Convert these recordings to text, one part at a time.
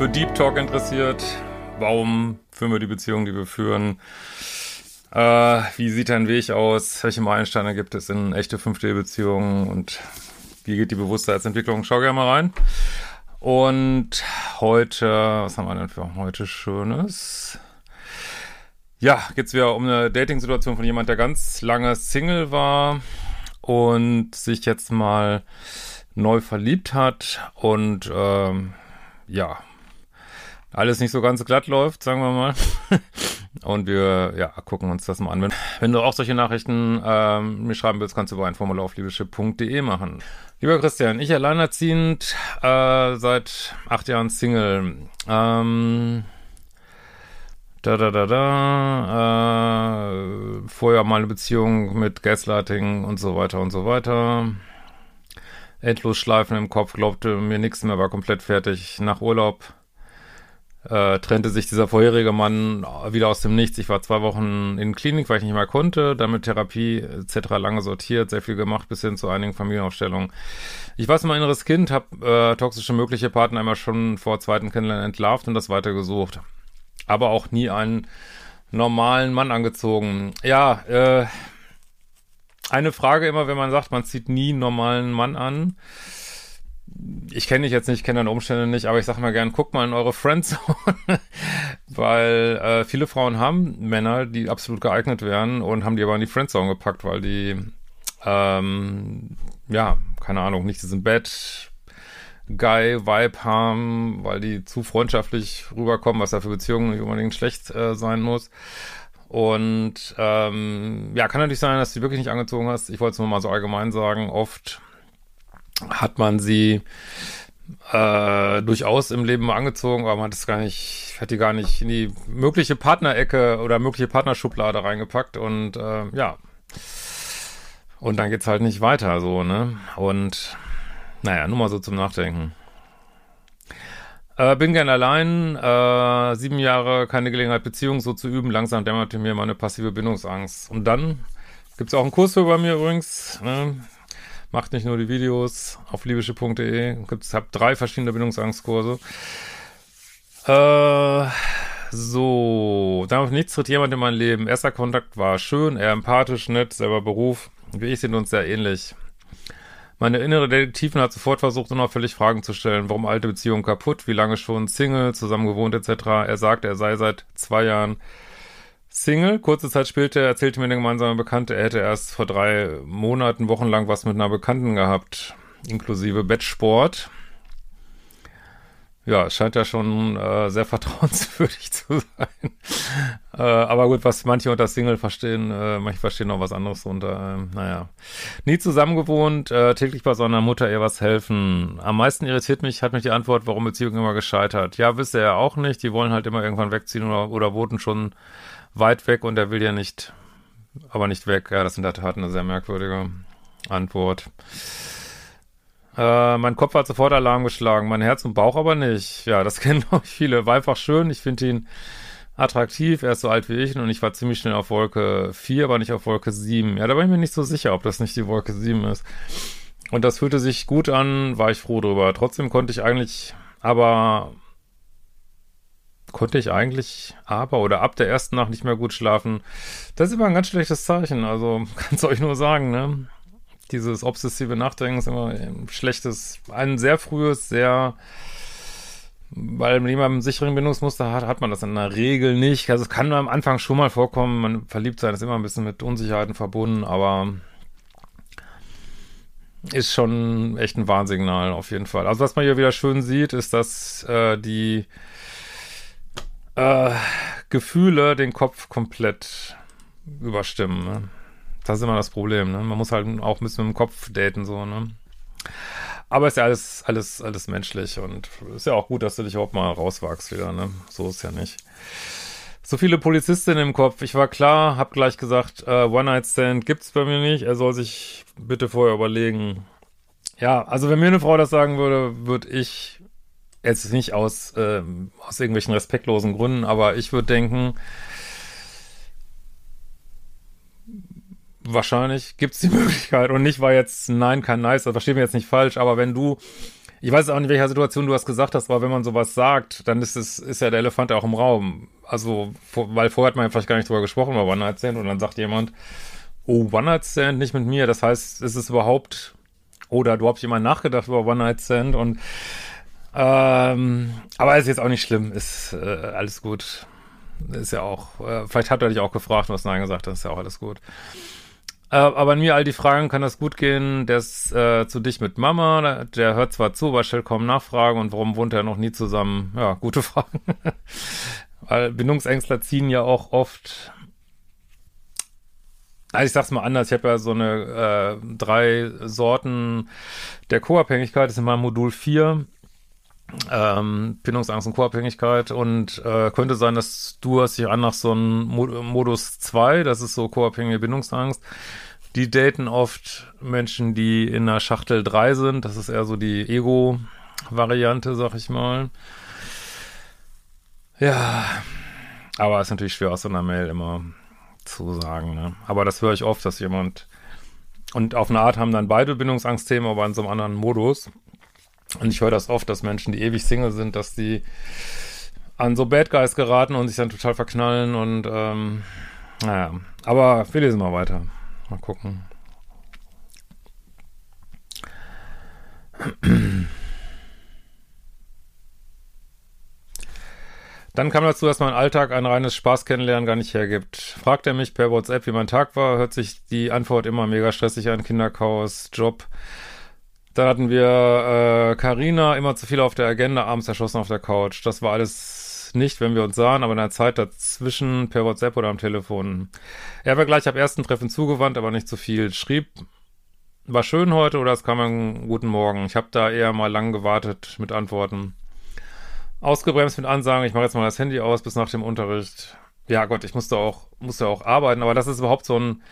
für Deep Talk interessiert, warum führen wir die Beziehung, die wir führen, äh, wie sieht dein Weg aus, welche Meilensteine gibt es in echte 5D-Beziehungen und wie geht die Bewusstseinsentwicklung, schau gerne mal rein. Und heute, was haben wir denn für heute Schönes? Ja, geht's wieder um eine Dating-Situation von jemand, der ganz lange Single war und sich jetzt mal neu verliebt hat. Und ähm, ja, alles nicht so ganz glatt läuft, sagen wir mal. und wir ja, gucken uns das mal an. Wenn, wenn du auch solche Nachrichten ähm, mir schreiben willst, kannst du über ein Formular auf liebeschip.de machen. Lieber Christian, ich alleinerziehend, äh, seit acht Jahren Single. Ähm, da, da, da, da. Äh, vorher mal eine Beziehung mit Gaslighting und so weiter und so weiter. Endlos Schleifen im Kopf, glaubte mir nichts mehr, war komplett fertig. Nach Urlaub äh, trennte sich dieser vorherige Mann wieder aus dem Nichts. Ich war zwei Wochen in Klinik, weil ich nicht mehr konnte, damit Therapie etc. lange sortiert, sehr viel gemacht, bis hin zu einigen Familienaufstellungen. Ich war mein inneres Kind, habe äh, toxische mögliche Partner einmal schon vor zweiten Kennenlernen entlarvt und das weitergesucht aber auch nie einen normalen Mann angezogen. Ja, äh, eine Frage immer, wenn man sagt, man zieht nie einen normalen Mann an. Ich kenne dich jetzt nicht, kenne deine Umstände nicht, aber ich sag mal gern, guckt mal in eure Friendzone, weil äh, viele Frauen haben Männer, die absolut geeignet wären und haben die aber in die Friendzone gepackt, weil die, ähm, ja, keine Ahnung, nicht diesen Bett, Guy-Vibe haben, weil die zu freundschaftlich rüberkommen, was ja für Beziehungen nicht unbedingt schlecht äh, sein muss. Und ähm, ja, kann natürlich sein, dass du die wirklich nicht angezogen hast. Ich wollte es nur mal so allgemein sagen. Oft hat man sie äh, durchaus im Leben angezogen, aber man hat es gar nicht, hat die gar nicht in die mögliche Partnerecke oder mögliche Partnerschublade reingepackt und äh, ja. Und dann geht's halt nicht weiter so, ne? Und naja, nur mal so zum Nachdenken. Äh, bin gern allein, äh, sieben Jahre keine Gelegenheit, Beziehung so zu üben. Langsam dämmerte mir meine passive Bindungsangst. Und dann gibt's auch einen Kurs für bei mir übrigens. Ne? Macht nicht nur die Videos auf liebische.de. Gibt's hab drei verschiedene Bindungsangstkurse. Äh, so, damit nichts tritt jemand in mein Leben. Erster Kontakt war schön, eher empathisch, nett, selber Beruf. Wir sind uns sehr ähnlich. Meine innere Detektivin hat sofort versucht, unauffällig Fragen zu stellen. Warum alte Beziehung kaputt? Wie lange schon Single, zusammen gewohnt etc. Er sagt, er sei seit zwei Jahren Single. Kurze Zeit später erzählte mir der gemeinsame Bekannte, er hätte erst vor drei Monaten, wochenlang was mit einer Bekannten gehabt, inklusive Bettsport ja, scheint ja schon äh, sehr vertrauenswürdig zu sein. äh, aber gut, was manche unter Single verstehen, äh, manche verstehen noch was anderes unter, äh, naja. Nie zusammengewohnt, äh, täglich bei seiner Mutter ihr was helfen. Am meisten irritiert mich, hat mich die Antwort, warum Beziehung immer gescheitert. Ja, wisst er ja auch nicht, die wollen halt immer irgendwann wegziehen oder, oder wohnen schon weit weg und er will ja nicht, aber nicht weg. Ja, das ist in der Tat eine sehr merkwürdige Antwort. Äh, mein Kopf hat sofort Alarm geschlagen, mein Herz und Bauch aber nicht. Ja, das kennen auch viele. War einfach schön. Ich finde ihn attraktiv. Er ist so alt wie ich und ich war ziemlich schnell auf Wolke 4, aber nicht auf Wolke 7. Ja, da war ich mir nicht so sicher, ob das nicht die Wolke 7 ist. Und das fühlte sich gut an, war ich froh drüber. Trotzdem konnte ich eigentlich, aber konnte ich eigentlich aber oder ab der ersten Nacht nicht mehr gut schlafen. Das ist immer ein ganz schlechtes Zeichen. Also kann es euch nur sagen, ne? dieses obsessive Nachdenken ist immer ein schlechtes, ein sehr frühes, sehr, weil man jemand einen sicheren Bindungsmuster hat, hat man das in der Regel nicht. Also es kann am Anfang schon mal vorkommen, man verliebt sein ist immer ein bisschen mit Unsicherheiten verbunden, aber ist schon echt ein Warnsignal auf jeden Fall. Also was man hier wieder schön sieht, ist, dass äh, die äh, Gefühle den Kopf komplett überstimmen. Ne? Das ist immer das Problem, ne? Man muss halt auch ein bisschen mit dem Kopf daten, so, ne? Aber ist ja alles, alles, alles menschlich und ist ja auch gut, dass du dich überhaupt mal rauswagst wieder, ne? So ist ja nicht. So viele Polizistinnen im Kopf. Ich war klar, hab gleich gesagt, äh, One-Night-Stand gibt's bei mir nicht. Er soll sich bitte vorher überlegen. Ja, also wenn mir eine Frau das sagen würde, würde ich jetzt nicht aus, äh, aus irgendwelchen respektlosen Gründen, aber ich würde denken, wahrscheinlich gibt es die Möglichkeit und nicht, weil jetzt nein kein nice, das verstehe mir jetzt nicht falsch, aber wenn du, ich weiß auch nicht, in welcher Situation du das gesagt hast, aber wenn man sowas sagt, dann ist es, ist ja der Elefant auch im Raum. Also, weil vorher hat man ja vielleicht gar nicht drüber gesprochen über One Night Stand und dann sagt jemand, oh, One Night Stand nicht mit mir, das heißt, ist es überhaupt, oder du hast jemand nachgedacht über One Night Stand und ähm, aber ist jetzt auch nicht schlimm, ist äh, alles gut. Ist ja auch, äh, vielleicht hat er dich auch gefragt und hast Nein gesagt, das ist ja auch alles gut. Äh, aber an mir all die Fragen, kann das gut gehen? Der ist äh, zu dich mit Mama, der hört zwar zu, aber stellt kaum Nachfragen und warum wohnt er noch nie zusammen? Ja, gute Fragen. Weil Bindungsängstler ziehen ja auch oft also ich sag's mal anders, ich habe ja so eine äh, drei Sorten der Co-Abhängigkeit, das ist in meinem Modul 4 ähm, Bindungsangst und Co-Abhängigkeit und äh, könnte sein, dass du hast dich an nach so einem Modus 2, das ist so co-abhängige Bindungsangst. Die daten oft Menschen, die in der Schachtel 3 sind, das ist eher so die Ego-Variante, sag ich mal. Ja, aber ist natürlich schwer aus so einer Mail immer zu sagen, ne? Aber das höre ich oft, dass jemand und auf eine Art haben dann beide Bindungsangstthemen, aber in so einem anderen Modus. Und ich höre das oft, dass Menschen, die ewig Single sind, dass die an so Bad Guys geraten und sich dann total verknallen und ähm, naja. Aber wir lesen mal weiter. Mal gucken. Dann kam dazu, dass mein Alltag ein reines Spaß kennenlernen gar nicht hergibt. Fragt er mich per WhatsApp, wie mein Tag war, hört sich die Antwort immer mega stressig an. Kinderchaos, Job, dann hatten wir Karina, äh, immer zu viel auf der Agenda, abends erschossen auf der Couch. Das war alles nicht, wenn wir uns sahen, aber in der Zeit dazwischen per WhatsApp oder am Telefon. Er war gleich ab ersten Treffen zugewandt, aber nicht zu viel. Schrieb, war schön heute oder es kam ein guten Morgen. Ich habe da eher mal lang gewartet mit Antworten. Ausgebremst mit Ansagen, ich mache jetzt mal das Handy aus bis nach dem Unterricht. Ja Gott, ich musste auch, musste auch arbeiten, aber das ist überhaupt so ein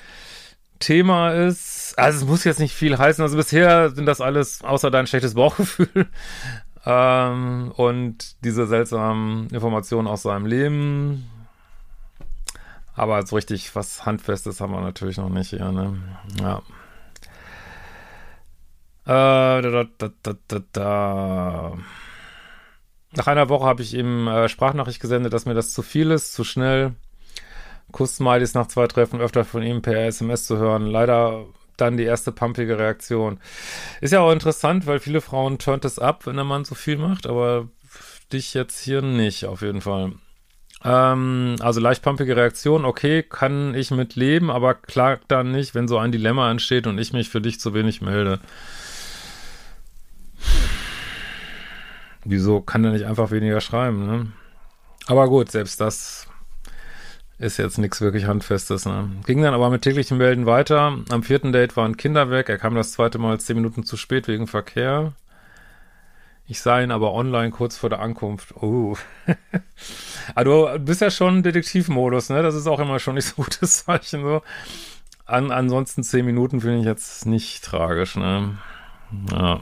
Thema ist, also es muss jetzt nicht viel heißen, also bisher sind das alles außer dein schlechtes Bauchgefühl ähm, und diese seltsamen Informationen aus seinem Leben. Aber so richtig was Handfestes haben wir natürlich noch nicht hier, ne? Ja. Äh, da, da, da, da, da. Nach einer Woche habe ich ihm äh, Sprachnachricht gesendet, dass mir das zu viel ist, zu schnell. Kuss-Smileys nach zwei Treffen öfter von ihm per SMS zu hören. Leider dann die erste pumpige Reaktion. Ist ja auch interessant, weil viele Frauen turnt es ab, wenn der Mann so viel macht, aber dich jetzt hier nicht, auf jeden Fall. Ähm, also leicht pumpige Reaktion, okay, kann ich mit leben, aber klag dann nicht, wenn so ein Dilemma entsteht und ich mich für dich zu wenig melde. Wieso kann er nicht einfach weniger schreiben, ne? Aber gut, selbst das ist jetzt nichts wirklich Handfestes. Ne? Ging dann aber mit täglichen Melden weiter. Am vierten Date waren Kinder weg. Er kam das zweite Mal zehn Minuten zu spät wegen Verkehr. Ich sah ihn aber online kurz vor der Ankunft. Oh. also du bist ja schon Detektivmodus, ne? Das ist auch immer schon nicht so gutes Zeichen. So. An, ansonsten zehn Minuten finde ich jetzt nicht tragisch, ne? Ja.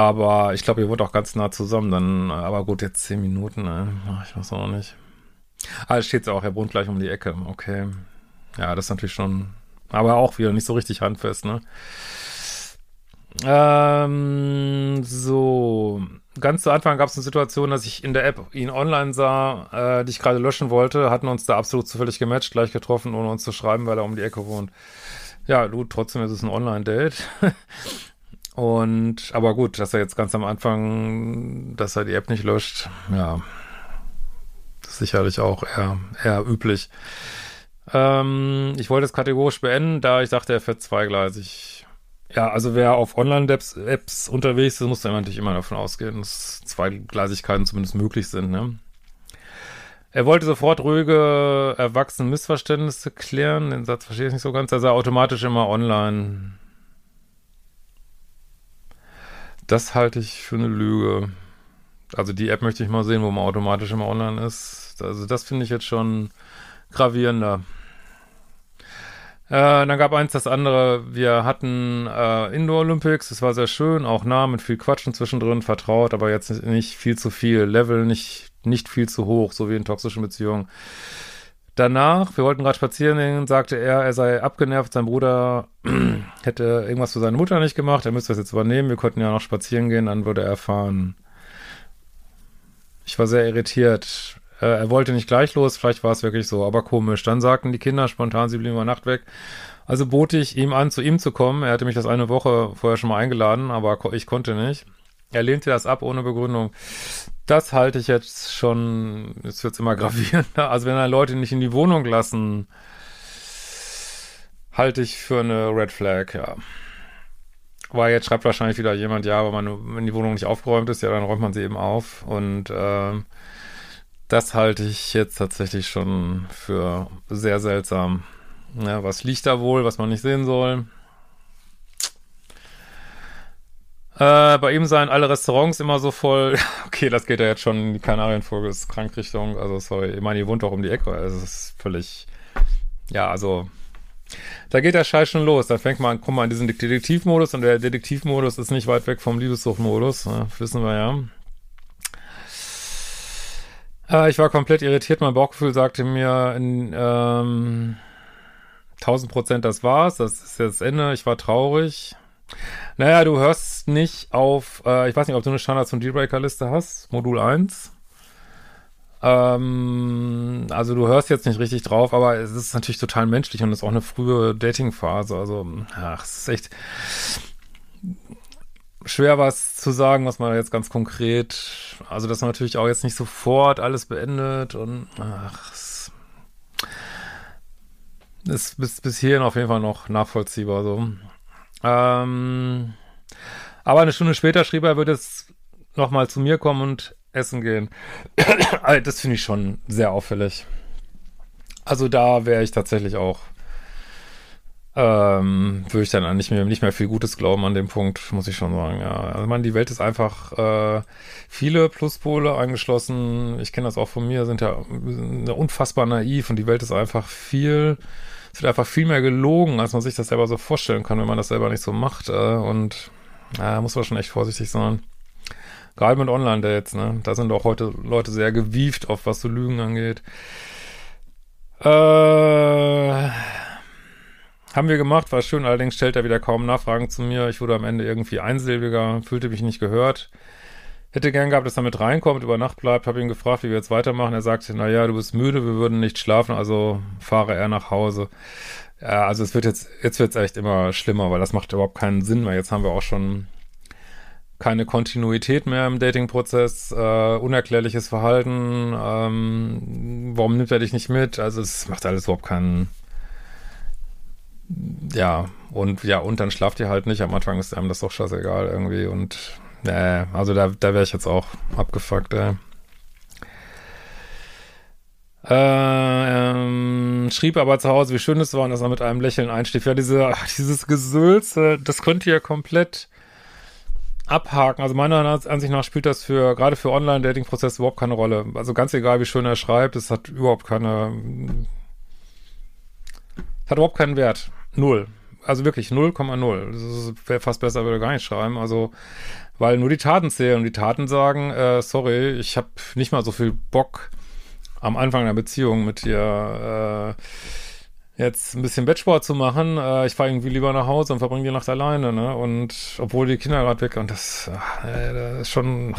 Aber ich glaube, ihr wohnt auch ganz nah zusammen. Dann, aber gut, jetzt zehn Minuten, ne? ich weiß auch nicht. Ah, es steht auch, er wohnt gleich um die Ecke. Okay. Ja, das ist natürlich schon, aber auch wieder nicht so richtig handfest, ne? Ähm, so. Ganz zu Anfang gab es eine Situation, dass ich in der App ihn online sah, äh, die ich gerade löschen wollte, hatten uns da absolut zufällig gematcht, gleich getroffen, ohne uns zu schreiben, weil er um die Ecke wohnt. Ja, du, trotzdem ist es ein Online-Date. Und, aber gut, dass er jetzt ganz am Anfang, dass er die App nicht löscht, ja, ist sicherlich auch eher, eher üblich. Ähm, ich wollte es kategorisch beenden, da ich dachte, er fährt zweigleisig. Ja, also wer auf Online-Apps unterwegs ist, muss natürlich immer davon ausgehen, dass Zweigleisigkeiten zumindest möglich sind, ne? Er wollte sofort ruhige, erwachsene Missverständnisse klären. Den Satz verstehe ich nicht so ganz. Er sei automatisch immer online. Das halte ich für eine Lüge. Also die App möchte ich mal sehen, wo man automatisch immer online ist. Also das finde ich jetzt schon gravierender. Äh, dann gab eins das andere. Wir hatten äh, Indoor Olympics, das war sehr schön, auch nah mit viel Quatschen zwischendrin, vertraut, aber jetzt nicht viel zu viel. Level nicht, nicht viel zu hoch, so wie in toxischen Beziehungen. Danach, wir wollten gerade spazieren gehen, sagte er, er sei abgenervt, sein Bruder hätte irgendwas für seine Mutter nicht gemacht, er müsste das jetzt übernehmen, wir konnten ja noch spazieren gehen, dann würde er fahren. Ich war sehr irritiert. Äh, er wollte nicht gleich los, vielleicht war es wirklich so, aber komisch. Dann sagten die Kinder spontan, sie blieben über Nacht weg. Also bot ich ihm an, zu ihm zu kommen. Er hatte mich das eine Woche vorher schon mal eingeladen, aber ich konnte nicht. Er lehnte das ab ohne Begründung. Das halte ich jetzt schon, jetzt wird's immer gravierender. Also wenn er Leute nicht in die Wohnung lassen, halte ich für eine Red Flag, ja. Weil jetzt schreibt wahrscheinlich wieder jemand, ja, aber man, wenn die Wohnung nicht aufgeräumt ist, ja, dann räumt man sie eben auf. Und äh, das halte ich jetzt tatsächlich schon für sehr seltsam. Ja, was liegt da wohl, was man nicht sehen soll? Äh, bei ihm seien alle Restaurants immer so voll. okay, das geht ja jetzt schon in die Kanarienvogels-Krankrichtung. Also, sorry, ich meine, ihr wohnt doch um die Ecke. Also, es ist völlig. Ja, also. Da geht der Scheiß schon los. Da fängt man, guck mal, in diesen Detektivmodus und der Detektivmodus ist nicht weit weg vom Liebessuchtmodus. Ne? Wissen wir ja. Äh, ich war komplett irritiert. Mein Bauchgefühl sagte mir, in, ähm, 1000 Prozent, das war's. Das ist jetzt Ende. Ich war traurig. Naja, du hörst nicht auf, äh, ich weiß nicht, ob du eine Standards- und Dealbreaker-Liste hast, Modul 1. Ähm, also du hörst jetzt nicht richtig drauf, aber es ist natürlich total menschlich und es ist auch eine frühe Dating-Phase. Also, ach, es ist echt schwer was zu sagen, was man jetzt ganz konkret, also dass man natürlich auch jetzt nicht sofort alles beendet und ach, es ist bis, bis hierhin auf jeden Fall noch nachvollziehbar so. Ähm, aber eine Stunde später schrieb er, er würde jetzt nochmal zu mir kommen und essen gehen. das finde ich schon sehr auffällig. Also da wäre ich tatsächlich auch, ähm, würde ich dann nicht mehr, nicht mehr viel Gutes glauben an dem Punkt, muss ich schon sagen. Ja, also man, die Welt ist einfach äh, viele Pluspole eingeschlossen. Ich kenne das auch von mir, sind ja unfassbar naiv und die Welt ist einfach viel es wird einfach viel mehr gelogen, als man sich das selber so vorstellen kann, wenn man das selber nicht so macht. Äh, und da muss man schon echt vorsichtig sein. Gerade mit Online-Dates, ne? Da sind auch heute Leute sehr gewieft, auf was so Lügen angeht. Äh, haben wir gemacht, war schön, allerdings stellt er wieder kaum Nachfragen zu mir. Ich wurde am Ende irgendwie einsilbiger, fühlte mich nicht gehört. Hätte gern gehabt, dass er mit reinkommt, über Nacht bleibt, habe ihn gefragt, wie wir jetzt weitermachen. Er sagte, naja, du bist müde, wir würden nicht schlafen, also fahre er nach Hause. Ja, also es wird jetzt, jetzt wird es echt immer schlimmer, weil das macht überhaupt keinen Sinn mehr. Jetzt haben wir auch schon keine Kontinuität mehr im Dating-Prozess, äh, unerklärliches Verhalten, ähm, warum nimmt er dich nicht mit? Also es macht alles überhaupt keinen, ja, und ja, und dann schlaft ihr halt nicht. Am Anfang ist einem das doch scheißegal irgendwie und äh, also da, da wäre ich jetzt auch abgefuckt, ey. Äh, ähm, schrieb aber zu Hause, wie schön es war und dass er mit einem Lächeln einstief. Ja, diese, dieses Gesülze, das könnt ihr komplett abhaken. Also meiner Ansicht nach spielt das für, gerade für Online-Dating-Prozesse überhaupt keine Rolle. Also ganz egal, wie schön er schreibt, es hat überhaupt keine, hat überhaupt keinen Wert. Null. Also wirklich 0,0. Das wäre fast besser, würde gar nicht schreiben. Also weil nur die Taten zählen und die Taten sagen, äh, sorry, ich habe nicht mal so viel Bock am Anfang einer Beziehung mit dir äh, jetzt ein bisschen Bettsport zu machen. Äh, ich fahre irgendwie lieber nach Hause und verbringe die Nacht alleine, ne? Und obwohl die Kinder gerade weg und das, äh, das ist schon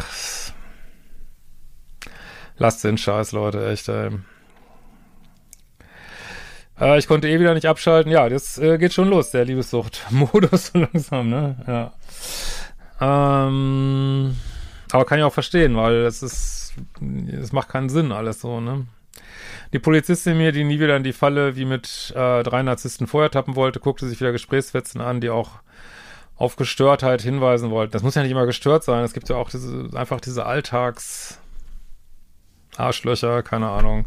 lasst den Scheiß, Leute, echt, ey. Äh, ich konnte eh wieder nicht abschalten. Ja, das äh, geht schon los, der Liebessucht-Modus so langsam, ne? Ja. Ähm, aber kann ich auch verstehen, weil es ist, es macht keinen Sinn alles so, ne? Die Polizistin mir, die nie wieder in die Falle wie mit äh, drei Narzissten vorher tappen wollte, guckte sich wieder Gesprächsfetzen an, die auch auf Gestörtheit hinweisen wollten. Das muss ja nicht immer gestört sein. Es gibt ja auch diese, einfach diese Alltags Arschlöcher, keine Ahnung.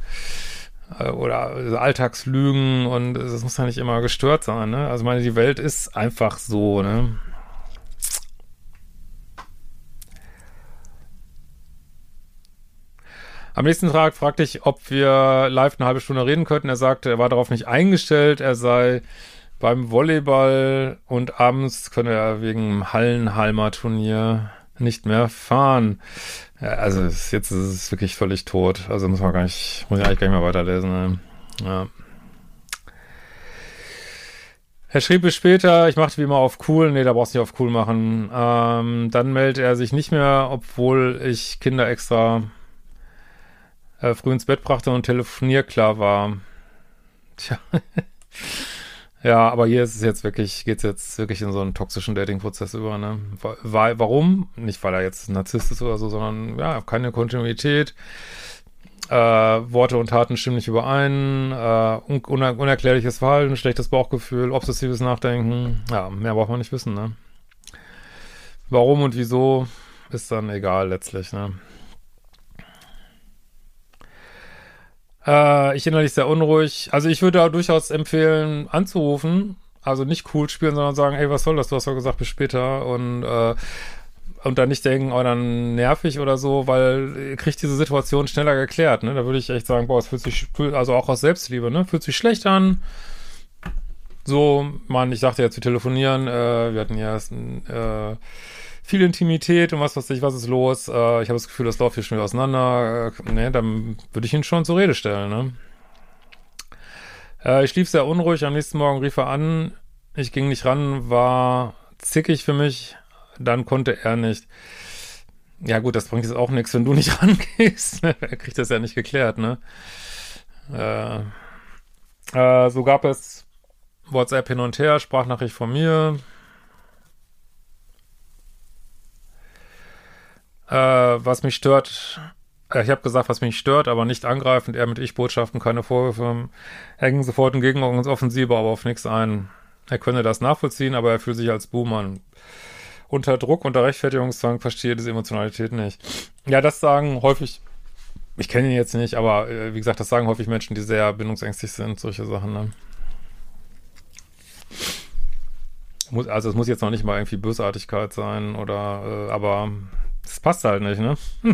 Äh, oder Alltagslügen und das muss ja nicht immer gestört sein, ne? Also meine, die Welt ist einfach so, ne? Am nächsten Tag fragte ich, ob wir live eine halbe Stunde reden könnten. Er sagte, er war darauf nicht eingestellt. Er sei beim Volleyball und abends könne er wegen Hallenhalmer Turnier nicht mehr fahren. Ja, also jetzt ist es wirklich völlig tot. Also muss man gar nicht, muss ich eigentlich gar nicht mehr weiterlesen. Ne? Ja. Er schrieb mir später, ich machte wie immer auf cool. Nee, da brauchst du nicht auf cool machen. Ähm, dann meldet er sich nicht mehr, obwohl ich Kinder extra äh, früh ins Bett brachte und telefonierklar war. Tja. ja, aber hier ist es jetzt wirklich, geht es jetzt wirklich in so einen toxischen Dating-Prozess über, ne? Weil, warum? Nicht, weil er jetzt Narzisst ist oder so, sondern ja, keine Kontinuität. Äh, Worte und Taten stimmen nicht überein, äh, uner unerklärliches Verhalten, schlechtes Bauchgefühl, obsessives Nachdenken. Ja, mehr braucht man nicht wissen, ne? Warum und wieso ist dann egal letztlich, ne? Äh, ich innerlich sehr unruhig. Also ich würde da durchaus empfehlen, anzurufen. Also nicht cool spielen, sondern sagen, ey, was soll das? Du hast doch gesagt, bis später. Und, äh, und dann nicht denken, oh, dann nervig oder so, weil ihr kriegt diese Situation schneller geklärt, ne? Da würde ich echt sagen, boah, es fühlt sich, also auch aus Selbstliebe, ne? Fühlt sich schlecht an. So, man, ich sagte jetzt, wir telefonieren, äh, wir hatten ja erst ein, äh, viel Intimität und was weiß ich, was ist los. Äh, ich habe das Gefühl, das läuft hier schon wieder auseinander. Äh, ne, dann würde ich ihn schon zur Rede stellen, ne? Äh, ich schlief sehr unruhig. Am nächsten Morgen rief er an. Ich ging nicht ran, war zickig für mich. Dann konnte er nicht. Ja gut, das bringt jetzt auch nichts, wenn du nicht rangehst. er kriegt das ja nicht geklärt, ne? Äh, äh, so gab es WhatsApp hin und her, Sprachnachricht von mir, Äh, was mich stört, äh, ich habe gesagt, was mich stört, aber nicht angreifend, er mit Ich-Botschaften, keine Vorwürfe. Er ging sofort in Gegenordnungsoffensive, aber auf nichts ein. Er könne das nachvollziehen, aber er fühlt sich als Buhmann. Unter Druck, unter Rechtfertigungszwang verstehe diese Emotionalität nicht. Ja, das sagen häufig, ich kenne ihn jetzt nicht, aber äh, wie gesagt, das sagen häufig Menschen, die sehr bindungsängstig sind, solche Sachen. Ne? Muss, also es muss jetzt noch nicht mal irgendwie Bösartigkeit sein oder, äh, aber das passt halt nicht, ne?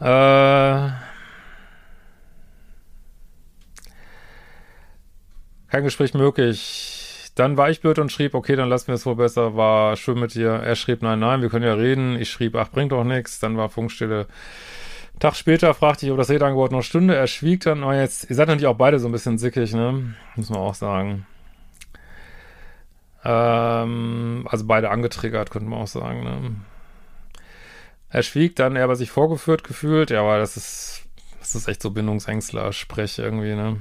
äh, kein Gespräch möglich. Dann war ich blöd und schrieb, okay, dann lassen wir es wohl besser, war schön mit dir. Er schrieb, nein, nein, wir können ja reden. Ich schrieb, ach, bringt doch nichts. Dann war Funkstille. Tag später fragte ich, ob das Redeangebot noch Stunde. Er schwieg dann, aber jetzt, ihr seid natürlich auch beide so ein bisschen sickig, ne? Muss man auch sagen. Ähm, also beide angetriggert, könnte man auch sagen, ne? Er schwieg dann, er aber sich vorgeführt gefühlt. Ja, aber das ist, das ist echt so Bindungsängstler-Sprech irgendwie, ne?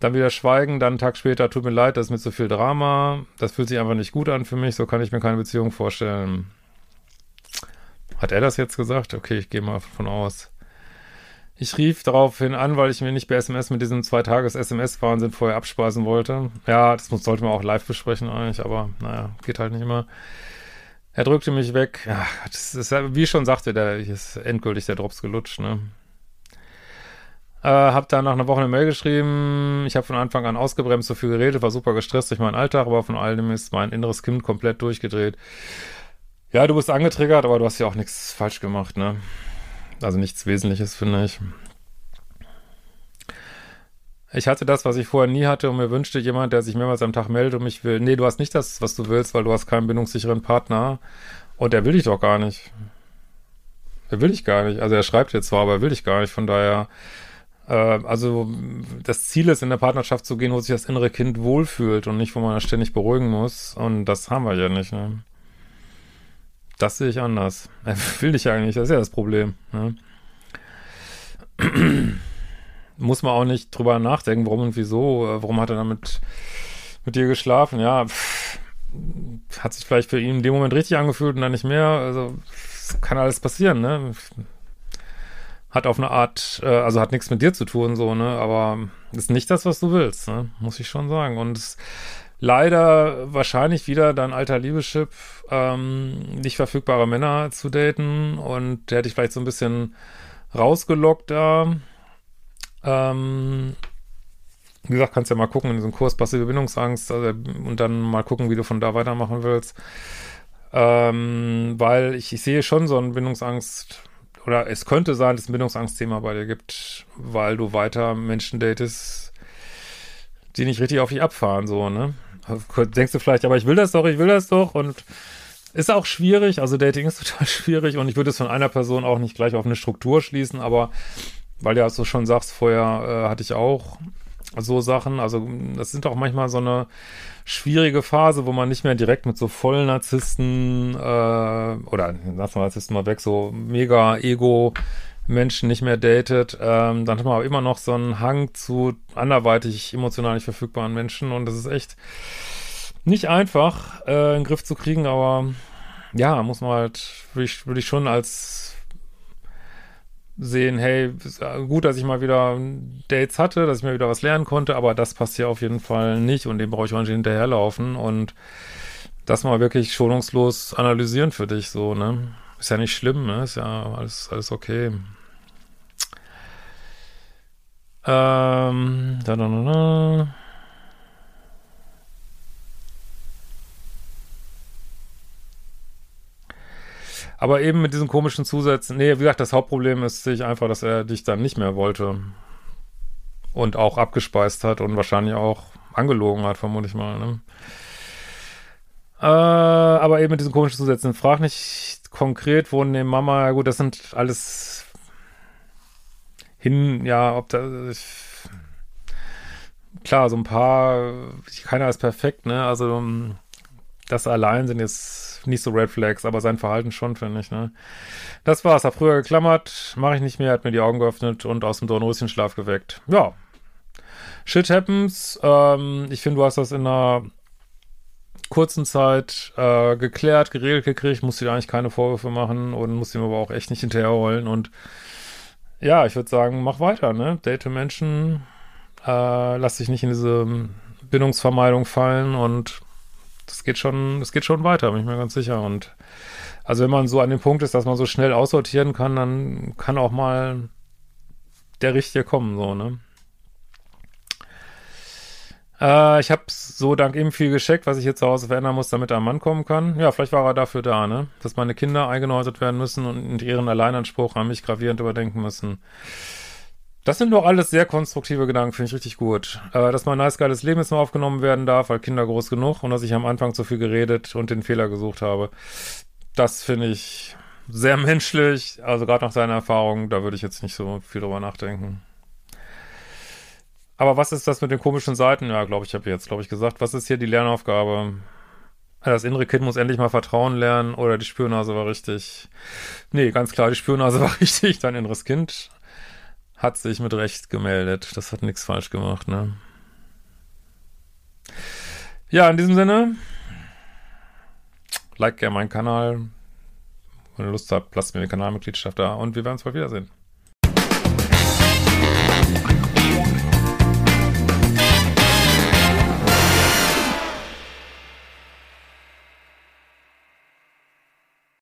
Dann wieder schweigen, dann einen Tag später, tut mir leid, das ist mit so viel Drama. Das fühlt sich einfach nicht gut an für mich, so kann ich mir keine Beziehung vorstellen. Hat er das jetzt gesagt? Okay, ich gehe mal davon aus. Ich rief daraufhin an, weil ich mir nicht bei SMS mit diesem Zwei-Tages-SMS-Wahnsinn vorher abspeisen wollte. Ja, das sollte man auch live besprechen eigentlich, aber naja, geht halt nicht immer. Er drückte mich weg. Ja, das ist wie schon sagte, der ist endgültig der Drops gelutscht, ne? Äh, hab dann nach einer Woche eine Mail geschrieben. Ich habe von Anfang an ausgebremst, so viel geredet, war super gestresst durch meinen Alltag, aber von allem ist mein inneres Kind komplett durchgedreht. Ja, du bist angetriggert, aber du hast ja auch nichts falsch gemacht, ne? Also nichts Wesentliches, finde ich. Ich hatte das, was ich vorher nie hatte und mir wünschte jemand, der sich mehrmals am Tag meldet und mich will. Nee, du hast nicht das, was du willst, weil du hast keinen bindungssicheren Partner. Und er will dich doch gar nicht. Er will dich gar nicht. Also er schreibt jetzt zwar, aber er will dich gar nicht. Von daher, äh, also das Ziel ist, in der Partnerschaft zu gehen, wo sich das innere Kind wohlfühlt und nicht, wo man ständig beruhigen muss. Und das haben wir ja nicht. Ne? Das sehe ich anders. Er will dich eigentlich, das ist ja das Problem. Ne? muss man auch nicht drüber nachdenken, warum und wieso, äh, warum hat er damit mit dir geschlafen, ja, pff, hat sich vielleicht für ihn in dem Moment richtig angefühlt und dann nicht mehr, also kann alles passieren, ne, hat auf eine Art, äh, also hat nichts mit dir zu tun, so, ne, aber ist nicht das, was du willst, ne, muss ich schon sagen. Und es leider wahrscheinlich wieder dein alter Liebeschip, ähm, nicht verfügbare Männer zu daten und der hätte ich vielleicht so ein bisschen rausgelockt da, ähm, wie gesagt, kannst ja mal gucken in diesem Kurs passive Bindungsangst also, und dann mal gucken, wie du von da weitermachen willst. Ähm, weil ich, ich sehe schon so ein Bindungsangst oder es könnte sein, dass es ein Bindungsangstthema bei dir gibt, weil du weiter Menschen datest, die nicht richtig auf dich abfahren, so, ne? Denkst du vielleicht, aber ich will das doch, ich will das doch und ist auch schwierig, also Dating ist total schwierig und ich würde es von einer Person auch nicht gleich auf eine Struktur schließen, aber weil ja, als du schon sagst, vorher äh, hatte ich auch so Sachen. Also das sind auch manchmal so eine schwierige Phase, wo man nicht mehr direkt mit so vollen Narzissten äh, oder lass mal Narzissten mal weg, so mega Ego Menschen nicht mehr datet, ähm, dann hat man aber immer noch so einen Hang zu anderweitig emotional nicht verfügbaren Menschen. Und das ist echt nicht einfach äh, in den Griff zu kriegen, aber ja, muss man halt, würde ich, würd ich schon als sehen, hey, gut, dass ich mal wieder Dates hatte, dass ich mir wieder was lernen konnte, aber das passt hier auf jeden Fall nicht und dem brauche ich auch nicht hinterherlaufen und das mal wirklich schonungslos analysieren für dich, so, ne? Ist ja nicht schlimm, ne? Ist ja alles, alles okay. Ähm, da, da, da, da. Aber eben mit diesen komischen Zusätzen, nee, wie gesagt, das Hauptproblem ist sich einfach, dass er dich dann nicht mehr wollte. Und auch abgespeist hat und wahrscheinlich auch angelogen hat, vermute ich mal, ne? Äh, aber eben mit diesen komischen Zusätzen. Frag nicht konkret, wo ne Mama, ja gut, das sind alles hin, ja, ob da, klar, so ein paar, keiner ist perfekt, ne? Also, das allein sind jetzt nicht so Red Flags, aber sein Verhalten schon, finde ich, ne? Das war's, hab früher geklammert, mache ich nicht mehr, hat mir die Augen geöffnet und aus dem Dornröschenschlaf geweckt. Ja. Shit happens. Ähm, ich finde, du hast das in einer kurzen Zeit äh, geklärt, geregelt gekriegt, musst dir eigentlich keine Vorwürfe machen und musst ihm aber auch echt nicht hinterherholen und ja, ich würde sagen, mach weiter, ne? Date Menschen, äh, lass dich nicht in diese Bindungsvermeidung fallen und das geht schon, das geht schon weiter, bin ich mir ganz sicher. Und also wenn man so an dem Punkt ist, dass man so schnell aussortieren kann, dann kann auch mal der Richtige kommen, so, ne? Äh, ich habe so dank ihm viel gescheckt, was ich jetzt zu Hause verändern muss, damit er ein Mann kommen kann. Ja, vielleicht war er dafür da, ne? Dass meine Kinder eingenordet werden müssen und ihren Alleinanspruch an mich gravierend überdenken müssen. Das sind doch alles sehr konstruktive Gedanken, finde ich richtig gut. Äh, dass mein nice geiles Leben jetzt noch aufgenommen werden darf, weil Kinder groß genug und dass ich am Anfang zu viel geredet und den Fehler gesucht habe. Das finde ich sehr menschlich. Also gerade nach seiner Erfahrung, da würde ich jetzt nicht so viel drüber nachdenken. Aber was ist das mit den komischen Seiten? Ja, glaube ich, habe jetzt, glaube ich, gesagt, was ist hier die Lernaufgabe? Das innere Kind muss endlich mal Vertrauen lernen oder die Spürnase war richtig. Nee, ganz klar, die Spürnase war richtig. Dein inneres Kind hat sich mit Recht gemeldet. Das hat nichts falsch gemacht, ne? Ja, in diesem Sinne, like gerne meinen Kanal. Wenn ihr Lust habt, lasst mir eine Kanalmitgliedschaft da und wir werden uns bald wiedersehen.